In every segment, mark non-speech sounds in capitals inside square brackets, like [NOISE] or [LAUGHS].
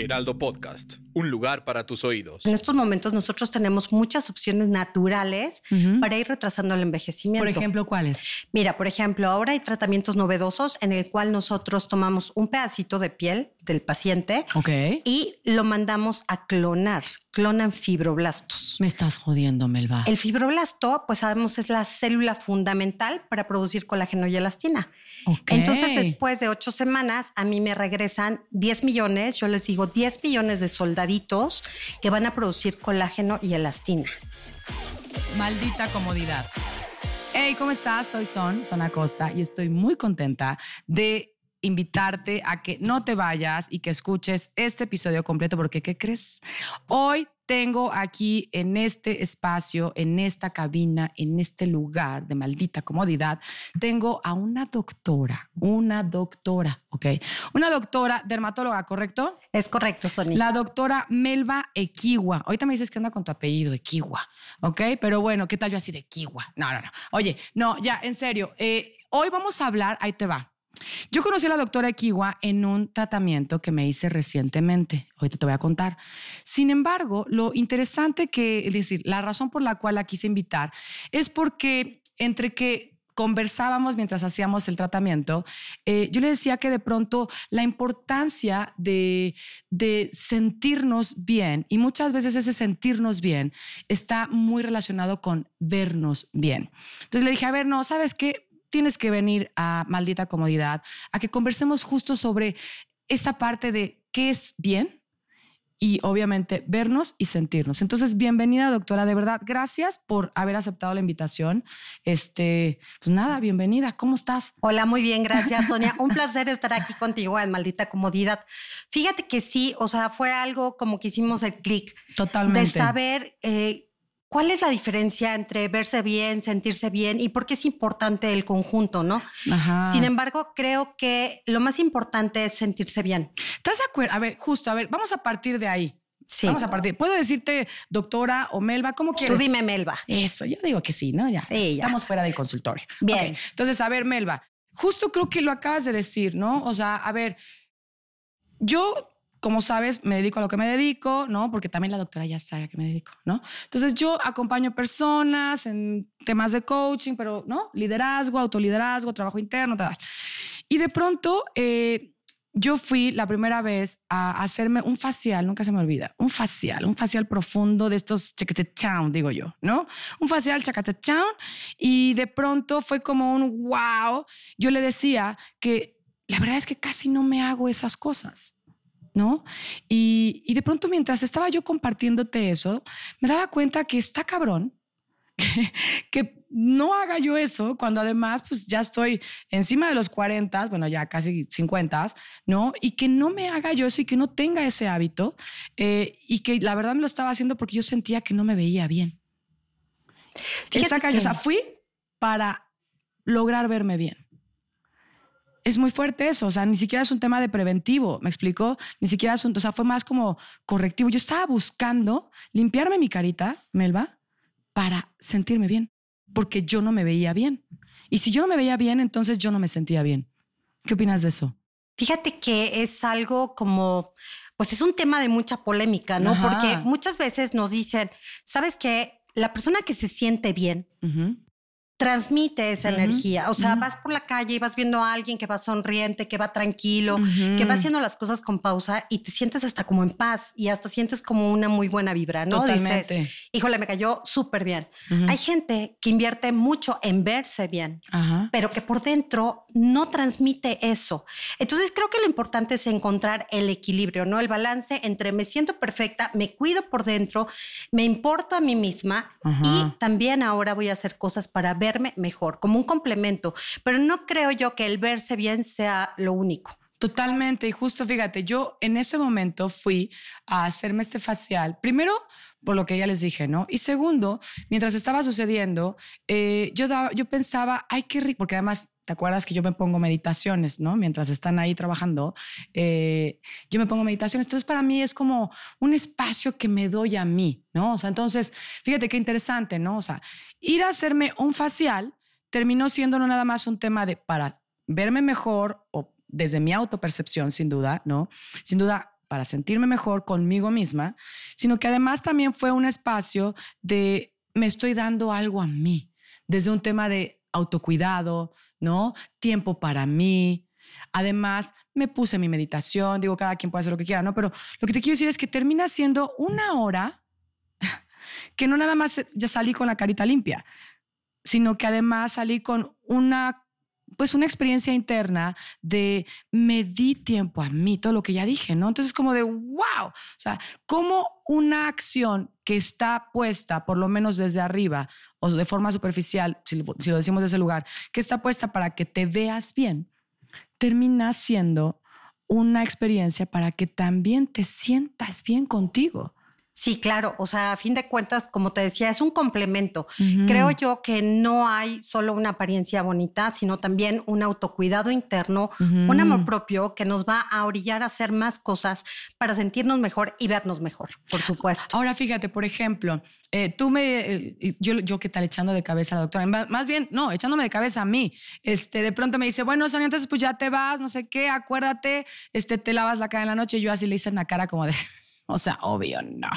Heraldo Podcast, un lugar para tus oídos. En estos momentos nosotros tenemos muchas opciones naturales para ir retrasando el envejecimiento. Por ejemplo, ¿cuáles? Mira, por ejemplo, ahora hay tratamientos novedosos en el cual nosotros tomamos un pedacito de piel del paciente y lo mandamos a clonar. Clonan fibroblastos. Me estás jodiendo, Melba. El fibroblasto, pues sabemos, es la célula fundamental para producir colágeno y elastina. Entonces, después de ocho semanas, a mí me regresan 10 millones, yo les digo 10 millones de soldaditos que van a producir colágeno y elastina. Maldita comodidad. Hey, ¿cómo estás? Soy Son, Son Acosta, y estoy muy contenta de invitarte a que no te vayas y que escuches este episodio completo, porque ¿qué crees? Hoy tengo aquí en este espacio, en esta cabina, en este lugar de maldita comodidad, tengo a una doctora, una doctora, ¿ok? Una doctora dermatóloga, ¿correcto? Es correcto, Sonia. La doctora Melba Equiwa. Ahorita me dices que anda con tu apellido, Equiwa, ¿ok? Pero bueno, ¿qué tal yo así de Equiwa? No, no, no. Oye, no, ya, en serio, eh, hoy vamos a hablar, ahí te va. Yo conocí a la doctora Kiwa en un tratamiento que me hice recientemente. Ahorita te voy a contar. Sin embargo, lo interesante que, es decir, la razón por la cual la quise invitar es porque entre que conversábamos mientras hacíamos el tratamiento, eh, yo le decía que de pronto la importancia de, de sentirnos bien, y muchas veces ese sentirnos bien está muy relacionado con vernos bien. Entonces le dije, a ver, no, ¿sabes qué? Tienes que venir a Maldita Comodidad, a que conversemos justo sobre esa parte de qué es bien y obviamente vernos y sentirnos. Entonces, bienvenida, doctora. De verdad, gracias por haber aceptado la invitación. Este, pues nada, bienvenida. ¿Cómo estás? Hola, muy bien, gracias, Sonia. Un placer estar aquí contigo en Maldita Comodidad. Fíjate que sí, o sea, fue algo como que hicimos el clic. Totalmente. De saber eh, ¿Cuál es la diferencia entre verse bien, sentirse bien y por qué es importante el conjunto, no? Sin embargo, creo que lo más importante es sentirse bien. ¿Estás de acuerdo? A ver, justo, a ver, vamos a partir de ahí. Sí. Vamos a partir. ¿Puedo decirte doctora o Melba? ¿Cómo quieres? Tú dime Melba. Eso, yo digo que sí, ¿no? Ya. Sí, ya. Estamos fuera del consultorio. Bien. Entonces, a ver, Melba, justo creo que lo acabas de decir, ¿no? O sea, a ver, yo como sabes, me dedico a lo que me dedico, ¿no? Porque también la doctora ya sabe a qué me dedico, ¿no? Entonces yo acompaño personas en temas de coaching, pero, ¿no? Liderazgo, autoliderazgo, trabajo interno, tal. Y de pronto eh, yo fui la primera vez a hacerme un facial, nunca se me olvida, un facial, un facial profundo de estos chacatetown, digo yo, ¿no? Un facial chacatetown y de pronto fue como un wow. Yo le decía que la verdad es que casi no me hago esas cosas. ¿No? Y, de pronto mientras estaba yo compartiéndote eso, me daba cuenta que está cabrón, [LAUGHS] que, no haga yo eso cuando además pues ya estoy encima de los 40, bueno, ya casi 50, ¿no? Y que no me haga yo eso y que no tenga ese hábito eh, y que la verdad me lo estaba haciendo porque yo sentía que no me veía bien. Está sea, fui para lograr verme bien es muy fuerte eso, o sea, ni siquiera es un tema de preventivo, ¿me explicó? Ni siquiera es un, o sea, fue más como correctivo. Yo estaba buscando limpiarme mi carita, Melba, para sentirme bien, porque yo no me veía bien. Y si yo no me veía bien, entonces yo no me sentía bien. ¿Qué opinas de eso? Fíjate que es algo como, pues es un tema de mucha polémica, ¿no? Porque muchas veces nos dicen, ¿sabes qué? La persona que se siente bien transmite esa energía. O sea, vas por la calle y vas viendo a alguien que va sonriente, que va tranquilo, que va haciendo las cosas con pausa y te sientes hasta como en paz y hasta sientes como una muy buena vibra, ¿no? Totalmente. híjole, me cayó súper bien. Hay gente que invierte mucho en verse bien, pero que por dentro no transmite eso. Entonces creo que lo importante es encontrar el equilibrio, ¿no? El balance entre me siento perfecta, me cuido por dentro, me importo a mí misma y también ahora voy a hacer cosas para ver mejor, como un complemento, pero no creo yo que el verse bien sea lo único. Totalmente. Y justo fíjate, yo en ese momento fui a hacerme este facial. Primero, por lo que ya les dije, ¿no? Y segundo, mientras estaba sucediendo, eh, yo, yo pensaba, ay, qué rico, porque además, ¿te acuerdas que yo me pongo meditaciones, ¿no? Mientras están ahí trabajando, eh, yo me pongo meditaciones. Entonces, para mí es como un espacio que me doy a mí, ¿no? O sea, entonces, fíjate qué interesante, ¿no? O sea, ir a hacerme un facial terminó siendo no nada más un tema de para verme mejor o desde mi autopercepción, sin duda, ¿no? Sin duda, para sentirme mejor conmigo misma, sino que además también fue un espacio de me estoy dando algo a mí, desde un tema de autocuidado, ¿no? Tiempo para mí. Además, me puse mi meditación, digo, cada quien puede hacer lo que quiera, ¿no? Pero lo que te quiero decir es que termina siendo una hora [LAUGHS] que no nada más ya salí con la carita limpia, sino que además salí con una pues una experiencia interna de me di tiempo a mí, todo lo que ya dije, ¿no? Entonces como de, wow, o sea, como una acción que está puesta, por lo menos desde arriba o de forma superficial, si lo, si lo decimos desde ese lugar, que está puesta para que te veas bien, termina siendo una experiencia para que también te sientas bien contigo. Sí, claro. O sea, a fin de cuentas, como te decía, es un complemento. Creo yo que no hay solo una apariencia bonita, sino también un autocuidado interno, un amor propio que nos va a orillar a hacer más cosas para sentirnos mejor y vernos mejor, por supuesto. Ahora, fíjate, por ejemplo, eh, tú me, eh, yo, yo qué tal echando de cabeza a la doctora, más bien, no, echándome de cabeza a mí. Este, de pronto me dice, bueno, Sonia, entonces pues ya te vas, no sé qué, acuérdate, este, te lavas la cara en la noche. Y yo así le hice en la cara como de... O sea, obvio, no.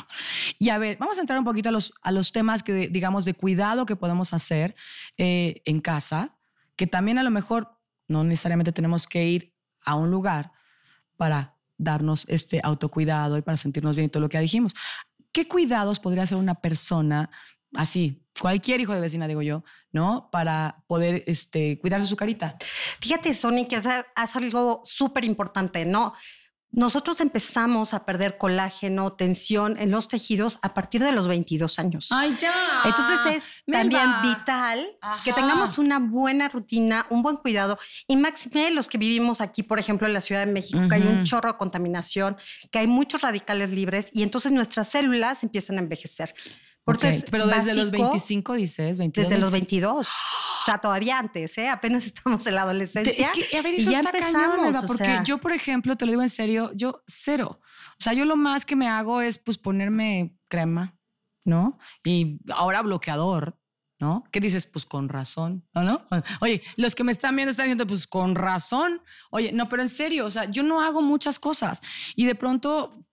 Y a ver, vamos a entrar un poquito a los, a los temas que, digamos, de cuidado que podemos hacer eh, en casa, que también a lo mejor no necesariamente tenemos que ir a un lugar para darnos este autocuidado y para sentirnos bien y todo lo que ya dijimos. ¿Qué cuidados podría hacer una persona así, cualquier hijo de vecina, digo yo, ¿no? Para poder este, cuidarse su carita. Fíjate, Sony, que hace algo súper importante, ¿no? Nosotros empezamos a perder colágeno, tensión en los tejidos a partir de los 22 años. ¡Ay, ya! Entonces es también vital que tengamos una buena rutina, un buen cuidado. Y máxime los que vivimos aquí, por ejemplo, en la Ciudad de México, que hay un chorro de contaminación, que hay muchos radicales libres y entonces nuestras células empiezan a envejecer. Pero desde los 25 dices, 22. Desde los 22. O sea, todavía antes, ¿eh? Apenas [LAUGHS] estamos en la adolescencia. Es que, a ver, eso y ya empezamos. porque yo, por ejemplo, te lo digo en serio, yo cero. O sea, yo lo más que me hago es pues ponerme crema, ¿no? Y ahora bloqueador, ¿no? ¿Qué dices? Pues con razón, ¿no? Oye, los que me están viendo están diciendo, pues con razón. Oye, no, pero en serio, o sea, yo no hago muchas cosas y de pronto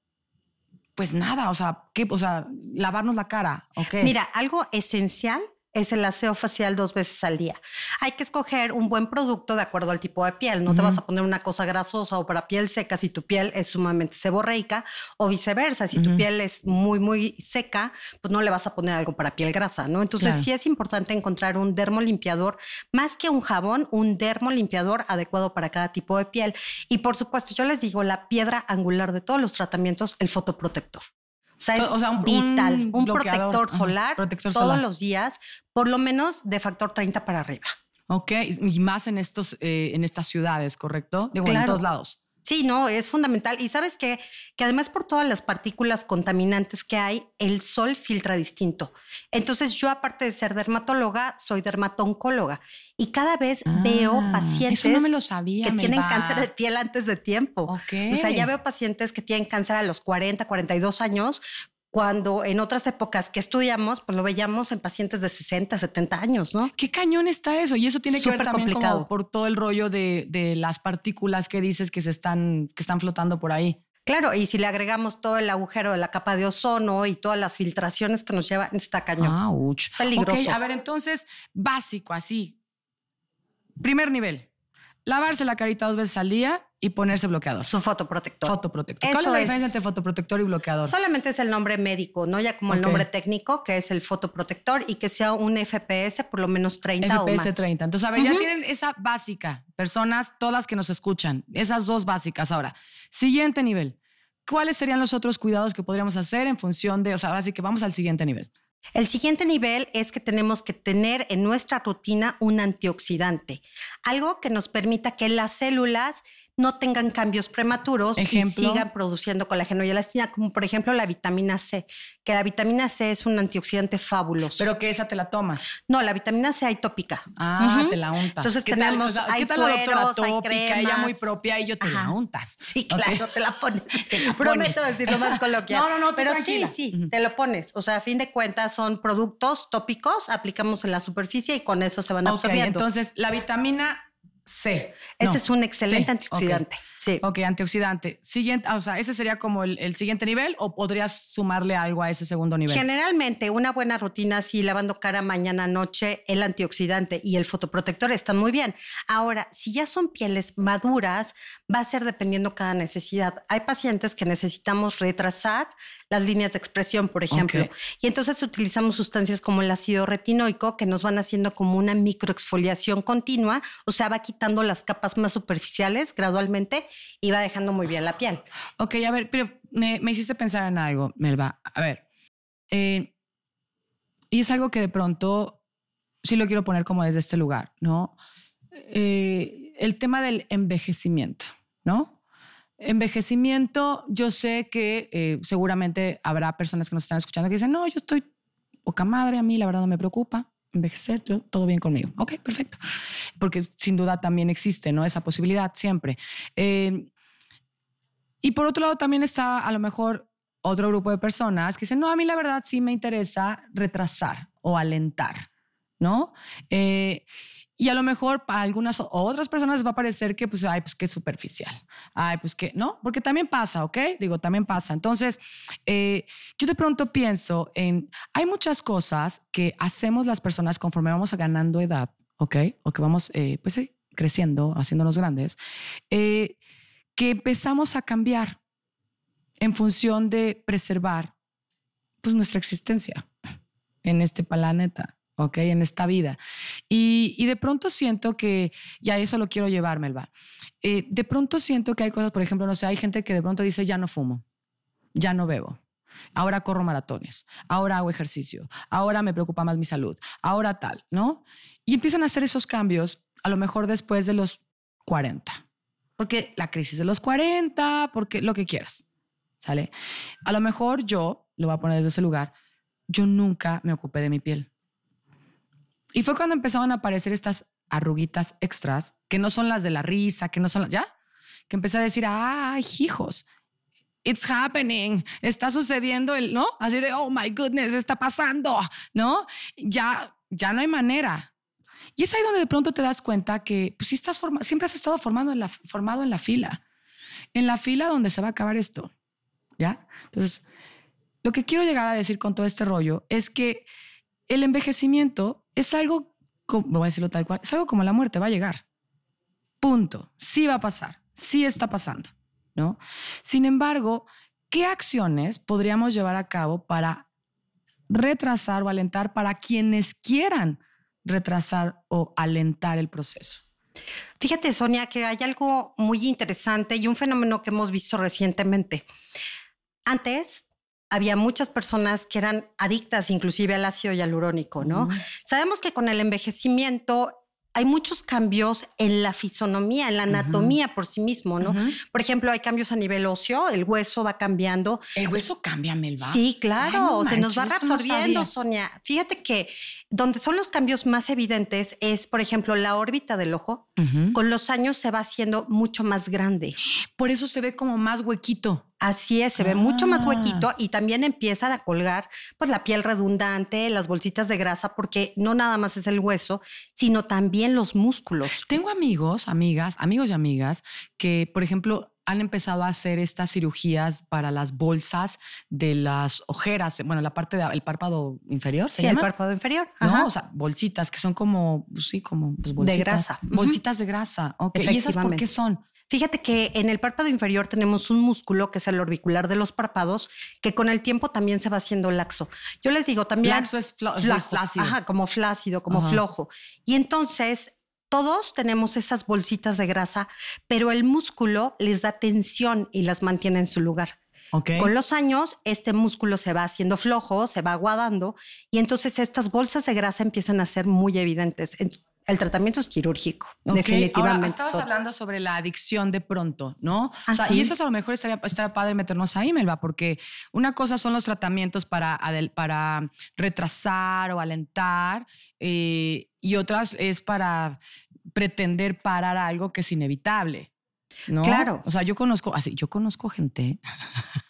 pues nada, o sea, ¿qué? O sea, lavarnos la cara, ¿ok? Mira, algo esencial es el aseo facial dos veces al día. Hay que escoger un buen producto de acuerdo al tipo de piel. No te vas a poner una cosa grasosa o para piel seca si tu piel es sumamente seborreica o viceversa. Si tu piel es muy, muy seca, pues no le vas a poner algo para piel grasa, ¿no? Entonces sí es importante encontrar un dermolimpiador, más que un jabón, un dermolimpiador adecuado para cada tipo de piel. Y por supuesto, yo les digo, la piedra angular de todos los tratamientos, el fotoprotector. O sea, es un, vital, un, protector solar todos los días, por lo menos de factor 30 para arriba. Ok, y más en, estos, eh, en estas ciudades, ¿correcto? Digo, en todos lados. Sí, no, es fundamental. Y sabes qué? que además por todas las partículas contaminantes que hay, el sol filtra distinto. Entonces yo aparte de ser dermatóloga, soy dermatoncóloga y cada vez veo ah, pacientes que tienen cáncer de piel antes de tiempo. O sea, ya veo pacientes que tienen cáncer a los 40, 42 años cuando en otras épocas que estudiamos, pues lo veíamos en pacientes de 60, 70 años, ¿no? Qué cañón está eso. Y eso tiene que ver también complicado. por todo el rollo de, de, las partículas que dices que se están, que están flotando por ahí. Claro, y si le agregamos todo el agujero de la capa de ozono y todas las filtraciones que nos llevan, está cañón. Es peligroso. a ver, entonces, básico, así. Primer nivel. Lavarse la carita dos veces al día y ponerse bloqueador. Su fotoprotector. Fotoprotector. ¿Cuál es la diferencia entre fotoprotector y bloqueador? Solamente es el nombre médico, no ya como el nombre técnico, que es el fotoprotector y que sea un FPS por lo menos 30 o más. FPS 30. Entonces, a ver, ya tienen esa básica. Personas, todas que nos escuchan, esas dos básicas. Ahora, siguiente nivel. ¿Cuáles serían los otros cuidados que podríamos hacer en función de, o sea, ahora sí que vamos al siguiente nivel? El siguiente nivel es que tenemos que tener en nuestra rutina un antioxidante, algo que nos permita que las células no tengan cambios prematuros y sigan produciendo colágeno y elastina, como por ejemplo la vitamina C, que la vitamina C es un antioxidante fabuloso. Pero que esa te la tomas. No, la vitamina C hay tópica. Ah, te la untas. Entonces tenemos, hay ¿qué tal sueros, la hay cremas. Ella muy propia y yo te la untas. Sí, claro, te la pones. [LAUGHS] Prometo decirlo más coloquial. [LAUGHS] no, no, no, Pero sí, sí, te lo pones. O sea, a fin de cuentas son productos tópicos, aplicamos en la superficie y con eso se van absorbiendo. Entonces, la vitamina C. Ese es un excelente antioxidante. Sí. Ok, antioxidante. Siguiente, o sea, ese sería como el, siguiente nivel o podrías sumarle algo a ese segundo nivel. Generalmente, una buena rutina así, lavando cara mañana, noche, el antioxidante y el fotoprotector están muy bien. Ahora, si ya son pieles maduras, va a ser dependiendo cada necesidad. Hay pacientes que necesitamos retrasar las líneas de expresión, por ejemplo. Y entonces utilizamos sustancias como el ácido retinoico que nos van haciendo como una microexfoliación continua, o sea, va quitando las capas más superficiales gradualmente y va dejando muy bien la piel. Ok, a ver, pero me, hiciste pensar en algo, Melba. A ver, eh, y es algo que de pronto sí lo quiero poner como desde este lugar, ¿no? Eh, el tema del envejecimiento, ¿no? Envejecimiento, yo sé que eh, seguramente habrá personas que nos están escuchando que dicen, no, yo estoy poca madre, a mí la verdad no me preocupa envejecer, todo bien conmigo. Ok, perfecto. Porque sin duda también existe, ¿no? Esa posibilidad siempre. Eh, y por otro lado también está a lo mejor otro grupo de personas que dicen, no, a mí la verdad sí me interesa retrasar o alentar, ¿no? Eh, y a lo mejor para algunas o otras personas les va a parecer que, pues, ay, pues qué superficial. Ay, pues que, ¿no? Porque también pasa, ¿ok? Digo, también pasa. Entonces, eh, yo de pronto pienso en, hay muchas cosas que hacemos las personas conforme vamos ganando edad, ¿ok? O que vamos, eh, pues, creciendo, haciéndonos grandes, eh, que empezamos a cambiar en función de preservar, pues, nuestra existencia en este planeta. ¿Ok? En esta vida. Y, de pronto siento que, ya eso lo quiero llevar, Melba. Eh, de pronto siento que hay cosas, por ejemplo, no sé, hay gente que de pronto dice, ya no fumo, ya no bebo. Ahora corro maratones, ahora hago ejercicio, ahora me preocupa más mi salud, ahora tal, ¿no? Y empiezan a hacer esos cambios a lo mejor después de los 40. Porque la crisis de los 40, porque lo que quieras, ¿sale? A lo mejor yo, lo voy a poner desde ese lugar, yo nunca me ocupé de mi piel. Y fue cuando empezaron a aparecer estas arruguitas extras, que no son las de la risa, que no son las, ¿ya? Que empecé a decir, ay, hijos, it's happening, está sucediendo el, ¿no? Así de, oh my goodness, está pasando, ¿no? Ya, ya no hay manera. Y es ahí donde de pronto te das cuenta que pues, si estás siempre has estado formando en la, formado en la fila, en la fila donde se va a acabar esto, ¿ya? Entonces, lo que quiero llegar a decir con todo este rollo es que el envejecimiento es algo, voy a decirlo tal cual, es algo como la muerte, va a llegar. Punto. Sí va a pasar, sí está pasando, ¿no? Sin embargo, ¿qué acciones podríamos llevar a cabo para retrasar o alentar para quienes quieran retrasar o alentar el proceso? Fíjate, Sonia, que hay algo muy interesante y un fenómeno que hemos visto recientemente. Antes, había muchas personas que eran adictas inclusive al ácido hialurónico, ¿no? Sabemos que con el envejecimiento hay muchos cambios en la fisonomía, en la anatomía por sí mismo, ¿no? Por ejemplo, hay cambios a nivel óseo, el hueso va cambiando. ¿El hueso cambia, Melba? Sí, claro, se nos va reabsorbiendo, Sonia. Fíjate que donde son los cambios más evidentes es, por ejemplo, la órbita del ojo. Con los años se va haciendo mucho más grande. Por eso se ve como más huequito. Así es, se ve mucho más huequito ah. y también empiezan a colgar pues la piel redundante, las bolsitas de grasa, porque no nada más es el hueso, sino también los músculos. Tengo amigos, amigas, amigos y amigas que, por ejemplo, han empezado a hacer estas cirugías para las bolsas de las ojeras, bueno, la parte del párpado inferior. ¿se sí, el párpado inferior. No, o sea, bolsitas que son como, pues sí, como pues, bolsitas. De grasa. Bolsitas de grasa. Ok. ¿Y esas por qué son? Fíjate que en el párpado inferior tenemos un músculo que es el orbicular de los párpados, que con el tiempo también se va haciendo laxo. Yo les digo también. Laxo es flácido. Ajá, como flácido, como flojo. Y entonces todos tenemos esas bolsitas de grasa, pero el músculo les da tensión y las mantiene en su lugar. Con los años, este músculo se va haciendo flojo, se va aguadando y entonces estas bolsas de grasa empiezan a ser muy evidentes. El tratamiento es quirúrgico, definitivamente. Ahora, estabas hablando sobre la adicción de pronto, ¿no? Ah, y eso a lo mejor estaría, padre meternos ahí, Melba, porque una cosa son los tratamientos para, para retrasar o alentar eh, y otras es para pretender parar algo que es inevitable. ¿No? Claro. O sea, yo conozco, así, yo conozco gente.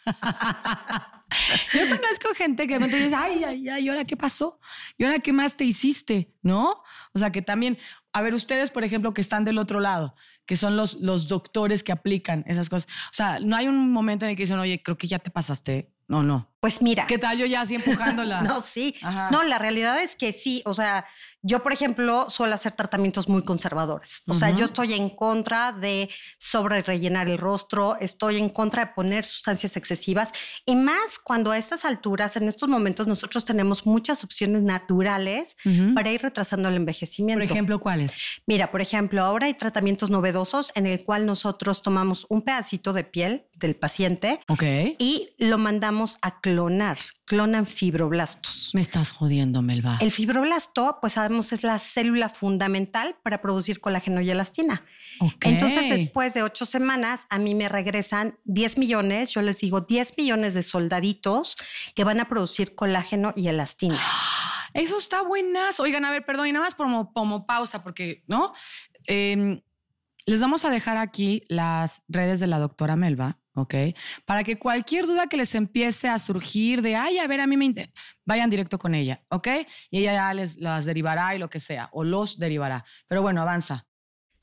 [LAUGHS] yo conozco gente que de repente dice, ay, ay, ay, ¿y ahora qué pasó? ¿Y ahora qué más te hiciste? ¿No? O sea, que también, a ver, ustedes, por ejemplo, que están del otro lado, que son los, los doctores que aplican esas cosas. O sea, no hay un momento en el que dicen, oye, creo que ya te pasaste. No, no. Pues mira. ¿Qué tal yo ya así empujándola? [LAUGHS] no, sí. No, la realidad es que sí. O sea, yo, por ejemplo, suelo hacer tratamientos muy conservadores. O sea, yo estoy en contra de sobre rellenar el rostro, estoy en contra de poner sustancias excesivas y más cuando a estas alturas, en estos momentos, nosotros tenemos muchas opciones naturales para ir retrasando el envejecimiento. Por ejemplo, ¿cuáles? Mira, por ejemplo, ahora hay tratamientos novedosos en el cual nosotros tomamos un pedacito de piel del paciente y lo mandamos a clonar. Clonan fibroblastos. Me estás jodiendo, Melba. El fibroblasto, pues sabemos, es la célula fundamental para producir colágeno y elastina. Entonces, después de ocho semanas, a mí me regresan 10 millones, yo les digo 10 millones de soldaditos que van a producir colágeno y elastina. [GASPS] Eso está buenas. Oigan, a ver, perdón, y nada más como, como pausa, porque, ¿no? Em, les vamos a dejar aquí las redes de la doctora Melba ¿ok? Para que cualquier duda que les empiece a surgir de, ay, a ver, a mí me vayan directo con ella, ¿ok? Y ella ya les las derivará y lo que sea, o los derivará. Pero bueno, avanza.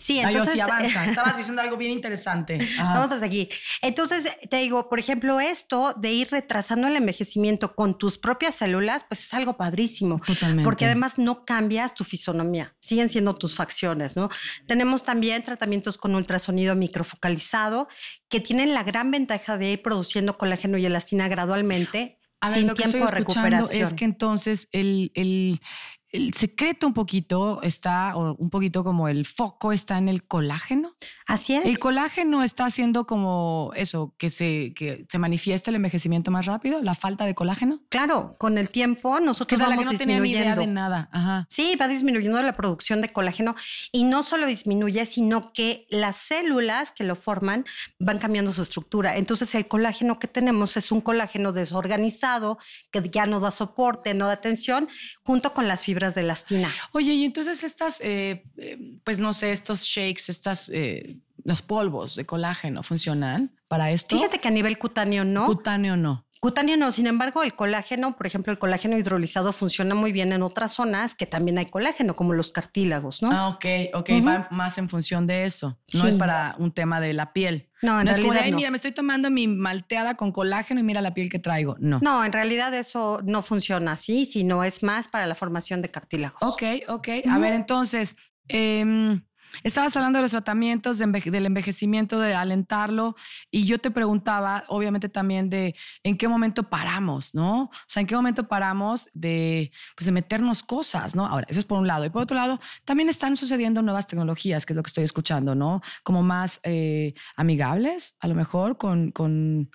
Sí, entonces. sí, avanza. [LAUGHS] Estabas diciendo algo bien interesante. Vamos a seguir. Entonces, te digo, por ejemplo, esto de ir retrasando el envejecimiento con tus propias células, pues es algo padrísimo. Totalmente. Porque además no cambias tu fisonomía, siguen siendo tus facciones, ¿no? Tenemos también tratamientos con ultrasonido microfocalizado que tienen la gran ventaja de ir produciendo colágeno y elastina gradualmente. sin tiempo de recuperación. Es que entonces el, el, el secreto un poquito está, o un poquito como el foco está en el colágeno. Así es. El colágeno está haciendo como eso, que se, que se manifiesta el envejecimiento más rápido, la falta de colágeno. Claro, con el tiempo nosotros vamos no disminuyendo. de nada. Ajá. Sí, va disminuyendo la producción de colágeno y no solo disminuye, sino que las células que lo forman van cambiando su estructura. Entonces el colágeno que tenemos es un colágeno desorganizado que ya no da soporte, no da atención, junto con las fibras de elastina. Oye, y entonces estas, eh, eh, pues no sé, estos shakes, estas, eh, los polvos de colágeno, ¿funcionan para esto? Fíjate que a nivel cutáneo no. Cutáneo no. Cutáneo no, sin embargo, el colágeno, por ejemplo, el colágeno hidrolizado funciona muy bien en otras zonas que también hay colágeno, como los cartílagos, ¿no? Ah, ok, ok, va más en función de eso. No es para un tema de la piel. No, en realidad. Es como de, mira, me estoy tomando mi malteada con colágeno y mira la piel que traigo. No. No, en realidad eso no funciona así, sino es más para la formación de cartílagos. Ok, ok. A ver, entonces. Eh, Estabas hablando de los tratamientos del envejecimiento, de alentarlo, y yo te preguntaba, obviamente también de en qué momento paramos, ¿no? O sea, en qué momento paramos de, pues, de meternos cosas, ¿no? Ahora, eso es por un lado. Y por otro lado, también están sucediendo nuevas tecnologías, que es lo que estoy escuchando, ¿no? Como más eh, amigables, a lo mejor, con, con,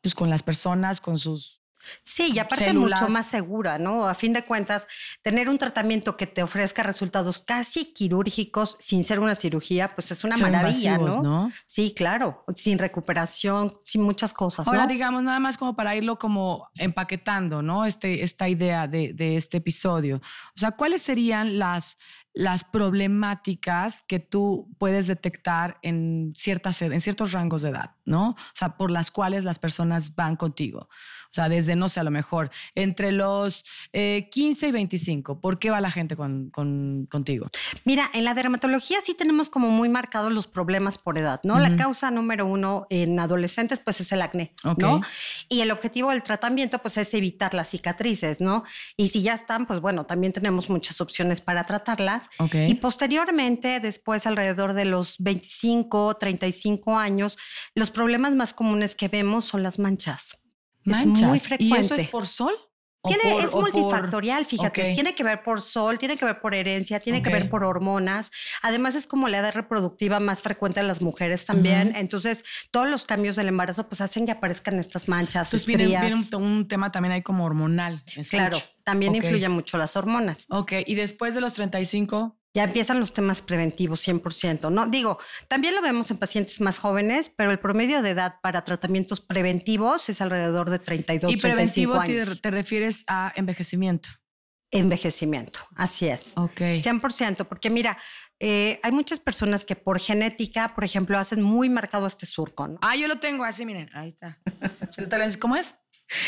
pues, con las personas, con sus Sí, y aparte mucho más segura, ¿no? A fin de cuentas, tener un tratamiento que te ofrezca resultados casi quirúrgicos sin ser una cirugía, pues es una maravilla, ¿no? Sí, claro, sin recuperación, sin muchas cosas. Ahora, digamos, nada más como para irlo como empaquetando, ¿no? Este, esta idea de, de este episodio. O sea, ¿cuáles serían las, las problemáticas que tú puedes detectar en, ciertas, en ciertos rangos de edad, ¿no? O sea, por las cuales las personas van contigo. O sea, desde, no sé, a lo mejor entre los 15 eh, y 25. ¿Por qué va la gente con, contigo? Mira, en la dermatología sí tenemos como muy marcados los problemas por edad, ¿no? La causa número uno en adolescentes, pues es el acné, ¿no? Y el objetivo del tratamiento, pues es evitar las cicatrices, ¿no? Y si ya están, pues bueno, también tenemos muchas opciones para tratarlas y posteriormente, después alrededor de los 25, 35 años, los problemas más comunes que vemos son las manchas. Manchas. Es muy frecuente. ¿Y eso es por sol? Tiene, es multifactorial, fíjate. Tiene que ver por sol, tiene que ver por herencia, tiene que ver por hormonas. Además, es como la edad reproductiva más frecuente en las mujeres también. Entonces, todos los cambios del embarazo pues hacen que aparezcan estas manchas. Entonces, viene, un, tema también ahí como hormonal. Claro, también influyen mucho las hormonas. Ok, y después de los 35 ya empiezan los temas preventivos 100%, ¿no? Digo, también lo vemos en pacientes más jóvenes, pero el promedio de edad para tratamientos preventivos es alrededor de 32, ¿Y preventivo Te, te refieres a envejecimiento? Envejecimiento, así es. Ok. 100%, porque mira, eh, hay muchas personas que por genética, por ejemplo, hacen muy marcado este surco, ¿no? Ah, yo lo tengo así, miren, ahí está. ¿Cómo es?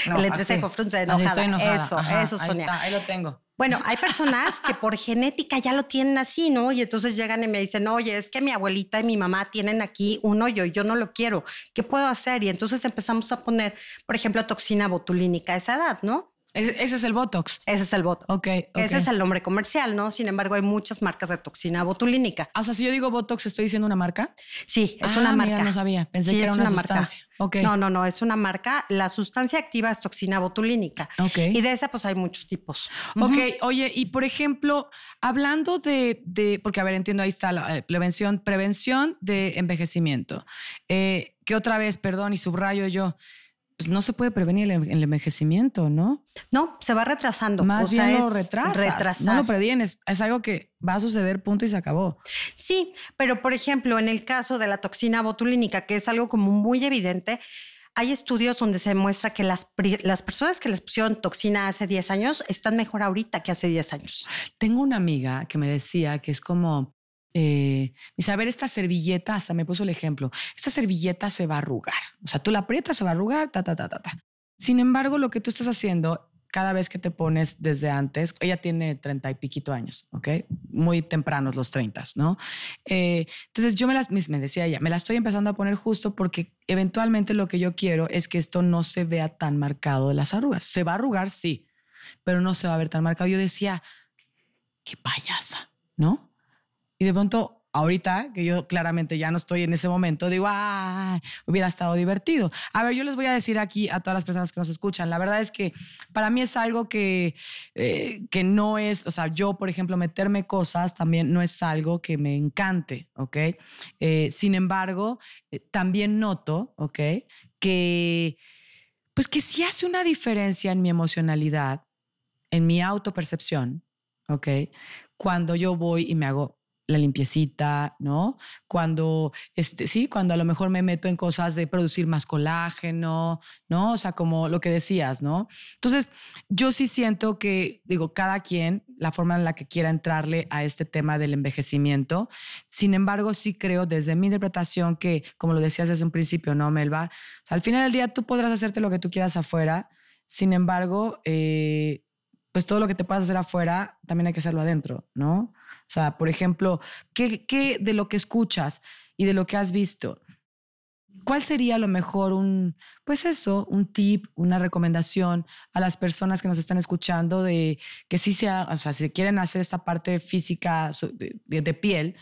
El entrecejo, frunce enojada. enojada. Eso, eso, Sonia. Ahí, lo tengo. Bueno, hay personas que por genética ya lo tienen así, ¿no? Y entonces llegan y me dicen, oye, es que mi abuelita y mi mamá tienen aquí un hoyo y yo no lo quiero. ¿Qué puedo hacer? Y entonces empezamos a poner, por ejemplo, toxina botulínica a esa edad, ¿no? Ese es el Botox. Ese es el Botox. Ok. Ese es el nombre comercial, ¿no? Sin embargo, hay muchas marcas de toxina botulínica. O sea, si yo digo Botox, ¿estoy diciendo una marca? Sí, es una ah, marca. no sabía. Pensé que era una, sustancia. Okay. No, no, no, es una marca. La sustancia activa es toxina botulínica. Ok. Y de esa, pues hay muchos tipos. Ok, oye, y por ejemplo, hablando de, de, porque a ver, entiendo, ahí está la eh, prevención, prevención de envejecimiento. Eh, que otra vez, perdón, y subrayo yo pues no se puede prevenir el, envejecimiento, ¿no? No, se va retrasando. Más bien lo retrasas. No lo previenes. Es algo que va a suceder, punto y se acabó. Sí, pero por ejemplo, en el caso de la toxina botulínica, que es algo como muy evidente, hay estudios donde se demuestra que las, las personas que les pusieron toxina hace 10 años están mejor ahorita que hace 10 años. Tengo una amiga que me decía que es como eh, dice, esta servilleta, hasta me puso el ejemplo, esta servilleta se va a arrugar. O sea, tú la aprietas, se va a arrugar, ta, ta, ta, ta, ta. Sin embargo, lo que tú estás haciendo cada vez que te pones desde antes, ella tiene treinta y piquito años, ¿ok? Muy tempranos los treintas, ¿no? Eh, entonces yo me las, me decía ella, me la estoy empezando a poner justo porque eventualmente lo que yo quiero es que esto no se vea tan marcado de las arrugas. Se va a arrugar, sí, pero no se va a ver tan marcado. Yo decía, qué payasa, ¿no? Y de pronto, ahorita, que yo claramente ya no estoy en ese momento, digo, ah, hubiera estado divertido. A ver, yo les voy a decir aquí a todas las personas que nos escuchan, la verdad es que para mí es algo que, eh, que no es, o sea, yo, por ejemplo, meterme cosas también no es algo que me encante, ¿ok? Eh, sin embargo, eh, también noto, ¿ok? Que, pues que sí hace una diferencia en mi emocionalidad, en mi autopercepción, ¿ok? Cuando yo voy y me hago la limpiecita, ¿no? Cuando, este, sí, cuando a lo mejor me meto en cosas de producir más colágeno, ¿no? O sea, como lo que decías, ¿no? Entonces, yo sí siento que, digo, cada quien, la forma en la que quiera entrarle a este tema del envejecimiento, sin embargo, sí creo desde mi interpretación que, como lo decías desde un principio, ¿no, Melba? O sea, al final del día tú podrás hacerte lo que tú quieras afuera, sin embargo, eh, pues todo lo que te puedas hacer afuera, también hay que hacerlo adentro, ¿no? O sea, por ejemplo, ¿qué, de lo que escuchas y de lo que has visto? ¿Cuál sería a lo mejor un, pues eso, un tip, una recomendación a las personas que nos están escuchando de que sí sea, o sea, si quieren hacer esta parte física de piel,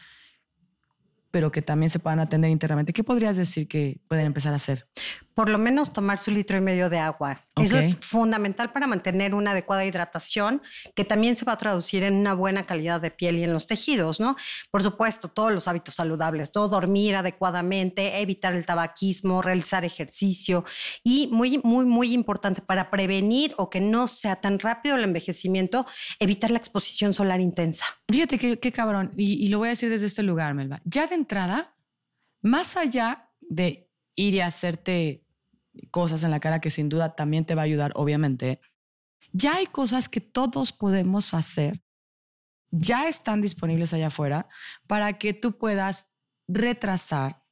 pero que también se puedan atender internamente. ¿Qué podrías decir que pueden empezar a hacer? Por lo menos tomar su litro y medio de agua. Eso es fundamental para mantener una adecuada hidratación, que también se va a traducir en una buena calidad de piel y en los tejidos, ¿no? Por supuesto, todos los hábitos saludables, todo dormir adecuadamente, evitar el tabaquismo, realizar ejercicio y muy, muy, muy importante para prevenir o que no sea tan rápido el envejecimiento, evitar la exposición solar intensa. Fíjate qué, cabrón, y, y, lo voy a decir desde este lugar, Melba. Ya de entrada, más allá de ir y hacerte cosas en la cara que sin duda también te va a ayudar, obviamente, ya hay cosas que todos podemos hacer, ya están disponibles allá afuera para que tú puedas retrasar,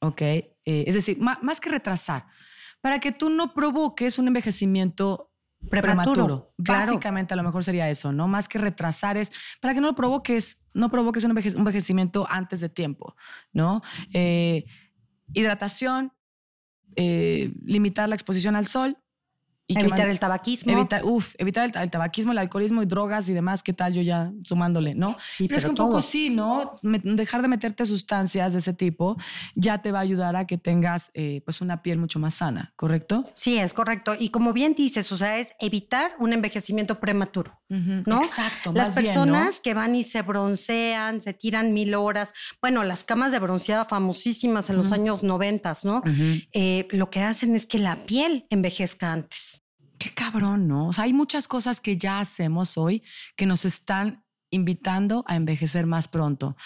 ¿ok? Eh, es decir, más que retrasar, para que tú no provoques un envejecimiento prematuro. Básicamente a lo mejor sería eso, ¿no? Más que retrasar es para que no lo provoques, no provoques un envejecimiento antes de tiempo, ¿no? Eh, hidratación, eh, limitar la exposición al sol, evitar el tabaquismo. Evitar, uf, evitar el, tabaquismo, el alcoholismo y drogas y demás, ¿qué tal yo ya sumándole, no? Sí, pero, es un poco sí, ¿no? dejar de meterte sustancias de ese tipo ya te va a ayudar a que tengas eh, pues una piel mucho más sana, ¿correcto? Sí, es correcto. Y como bien dices, o sea, es evitar un envejecimiento prematuro, ¿no? Exacto. Las personas que van y se broncean, se tiran mil horas, bueno, las camas de bronceada famosísimas en los años noventas, ¿no? Eh, lo que hacen es que la piel envejezca antes. Qué cabrón, ¿no? O sea, hay muchas cosas que ya hacemos hoy que nos están invitando a envejecer más pronto.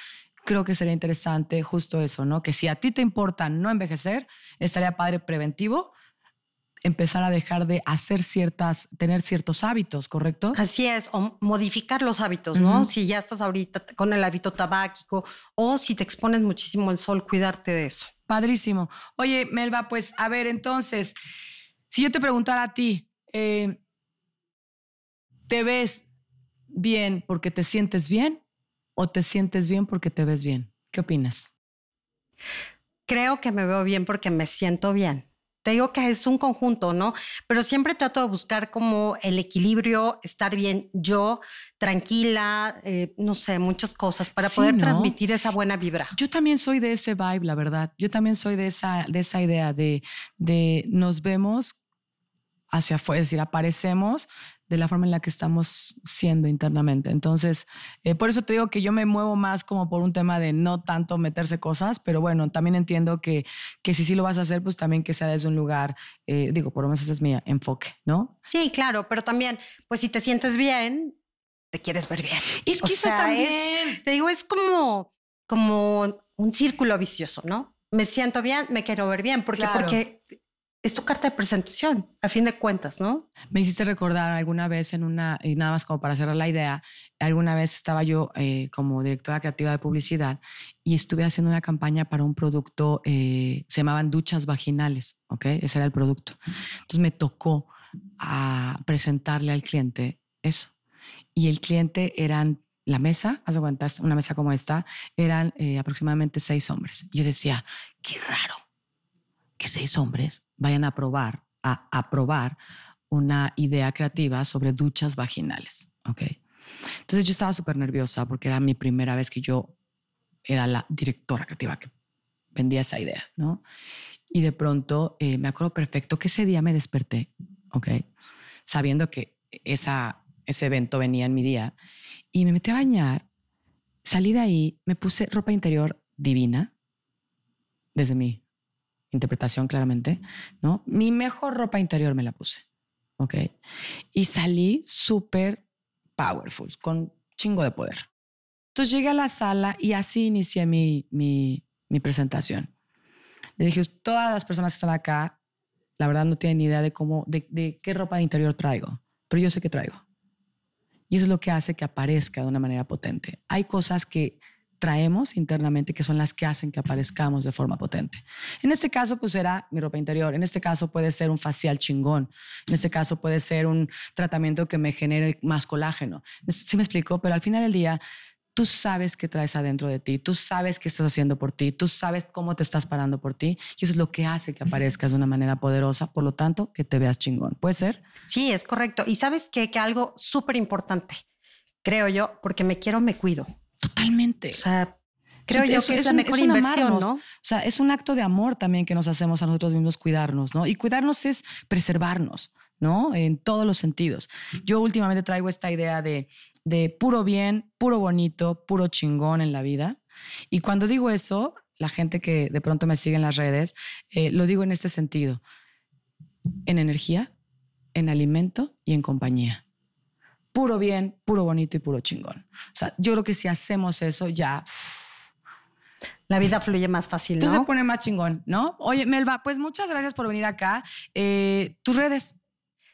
Creo que sería interesante justo eso, ¿no? Que si a ti te importa no envejecer, estaría padre preventivo empezar a dejar de hacer ciertas, tener ciertos hábitos, ¿correcto? Así es, o modificar los hábitos, ¿no? Si ya estás ahorita con el hábito tabáquico o si te expones muchísimo al sol, cuidarte de eso. Padrísimo. Oye, Melba, pues a ver, entonces, Si yo te preguntara a ti, eh, ¿te ves bien porque te sientes bien o te sientes bien porque te ves bien? ¿Qué opinas? Creo que me veo bien porque me siento bien. Te digo que es un conjunto, ¿no? Pero siempre trato de buscar como el equilibrio, estar bien yo, tranquila, eh, no sé, muchas cosas para poder transmitir esa buena vibra. Yo también soy de ese vibe, la verdad. Yo también soy de esa, de esa idea de, de nos vemos hacia afuera, es decir, aparecemos de la forma en la que estamos siendo internamente. Entonces, eh, por eso te digo que yo me muevo más como por un tema de no tanto meterse cosas, pero bueno, también entiendo que, que si sí lo vas a hacer, pues también que sea desde un lugar, eh, digo, por lo menos ese es mi enfoque, ¿no? Sí, claro, pero también, pues si te sientes bien, te quieres ver bien. Es que eso también. te digo, es como, como un círculo vicioso, ¿no? Me siento bien, me quiero ver bien, porque, porque es tu carta de presentación, a fin de cuentas, ¿no? Me hiciste recordar alguna vez en una, y nada más como para cerrar la idea, alguna vez estaba yo eh, como directora creativa de publicidad y estuve haciendo una campaña para un producto, eh, se llamaban duchas vaginales, ¿ok? Ese era el producto. Entonces me tocó a presentarle al cliente eso. Y el cliente eran la mesa, haz de cuenta, una mesa como esta, eran eh, aproximadamente seis hombres. Y yo decía, qué raro que seis hombres vayan a probar, a aprobar una idea creativa sobre duchas vaginales. ¿ok? Entonces yo estaba súper nerviosa porque era mi primera vez que yo era la directora creativa que vendía esa idea, ¿no? Y de pronto eh, me acuerdo perfecto que ese día me desperté, ¿ok? Sabiendo que esa, ese evento venía en mi día y me metí a bañar, salí de ahí, me puse ropa interior divina desde mi interpretación claramente, ¿no? Mi mejor ropa interior me la puse, ¿ok? Y salí súper powerful, con chingo de poder. Entonces llegué a la sala y así inicié mi, mi, presentación. Le dije, todas las personas que están acá, la verdad no tienen ni idea de cómo, de, de qué ropa de interior traigo, pero yo sé que traigo. Y eso es lo que hace que aparezca de una manera potente. Hay cosas que traemos internamente que son las que hacen que aparezcamos de forma potente. En este caso, pues era mi ropa interior. En este caso puede ser un facial chingón. En este caso puede ser un tratamiento que me genere más colágeno. ¿Sí me explico? Pero al final del día, tú sabes qué traes adentro de ti, tú sabes qué estás haciendo por ti, tú sabes cómo te estás parando por ti y eso es lo que hace que aparezcas de una manera poderosa, por lo tanto, que te veas chingón. ¿Puede ser? Sí, es correcto. Y sabes qué? que algo súper importante, creo yo, porque me quiero, me cuido. Totalmente. O sea, creo yo que es, la mejor inversión, ¿no? O sea, es un acto de amor también que nos hacemos a nosotros mismos cuidarnos, ¿no? Y cuidarnos es preservarnos, ¿no? En todos los sentidos. Yo últimamente traigo esta idea de, de puro bien, puro bonito, puro chingón en la vida. Y cuando digo eso, la gente que de pronto me sigue en las redes, eh, lo digo en este sentido, en energía, en alimento y en compañía puro bien, puro bonito y puro chingón. O sea, yo creo que si hacemos eso, ya... La vida fluye más fácil, ¿no? Tú se pone más chingón, ¿no? Oye, Melba, pues muchas gracias por venir acá. Eh, tus redes.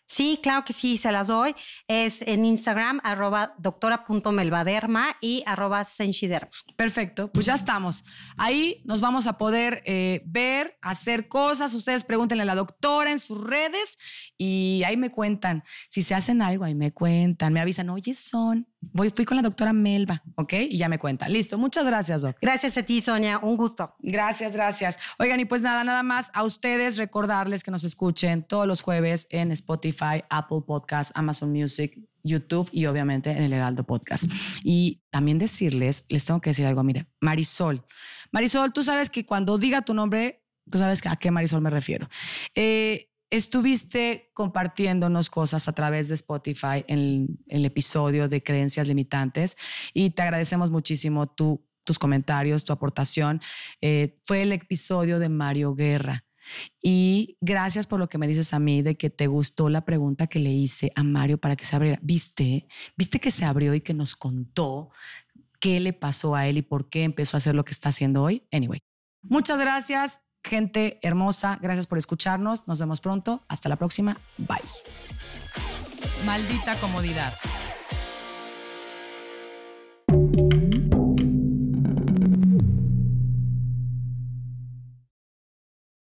Sí, claro que sí, se las doy. Es en Instagram, arroba doctora.melvaderma y arroba senshiderma. Perfecto, pues ya estamos. Ahí nos vamos a poder eh, ver, hacer cosas. Ustedes pregúntenle a la doctora en sus redes y ahí me cuentan. Si se hacen algo, ahí me cuentan, me avisan, oye, son. Voy, fui con la doctora Melba, ¿ok? Y ya me cuenta. Listo, muchas gracias, doc. Gracias a ti, Sonia. Un gusto. Gracias, gracias. Oigan, y pues nada, nada más a ustedes recordarles que nos escuchen todos los jueves en Spotify, Apple Podcast, Amazon Music, YouTube y obviamente en el Heraldo Podcast. Y también decirles, les tengo que decir algo, mire, Marisol. Marisol, tú sabes que cuando diga tu nombre, tú sabes a qué Marisol me refiero. Eh, estuviste compartiéndonos cosas a través de Spotify en el episodio de Creencias Limitantes y te agradecemos muchísimo tus comentarios, tu aportación. Eh, fue el episodio de Mario Guerra. Y gracias por lo que me dices a mí de que te gustó la pregunta que le hice a Mario para que se abriera. ¿Viste? ¿Viste que se abrió y que nos contó qué le pasó a él y por qué empezó a hacer lo que está haciendo hoy? Anyway, muchas gracias gente hermosa, gracias por escucharnos. Nos vemos pronto. Hasta la próxima. Bye. Maldita comodidad.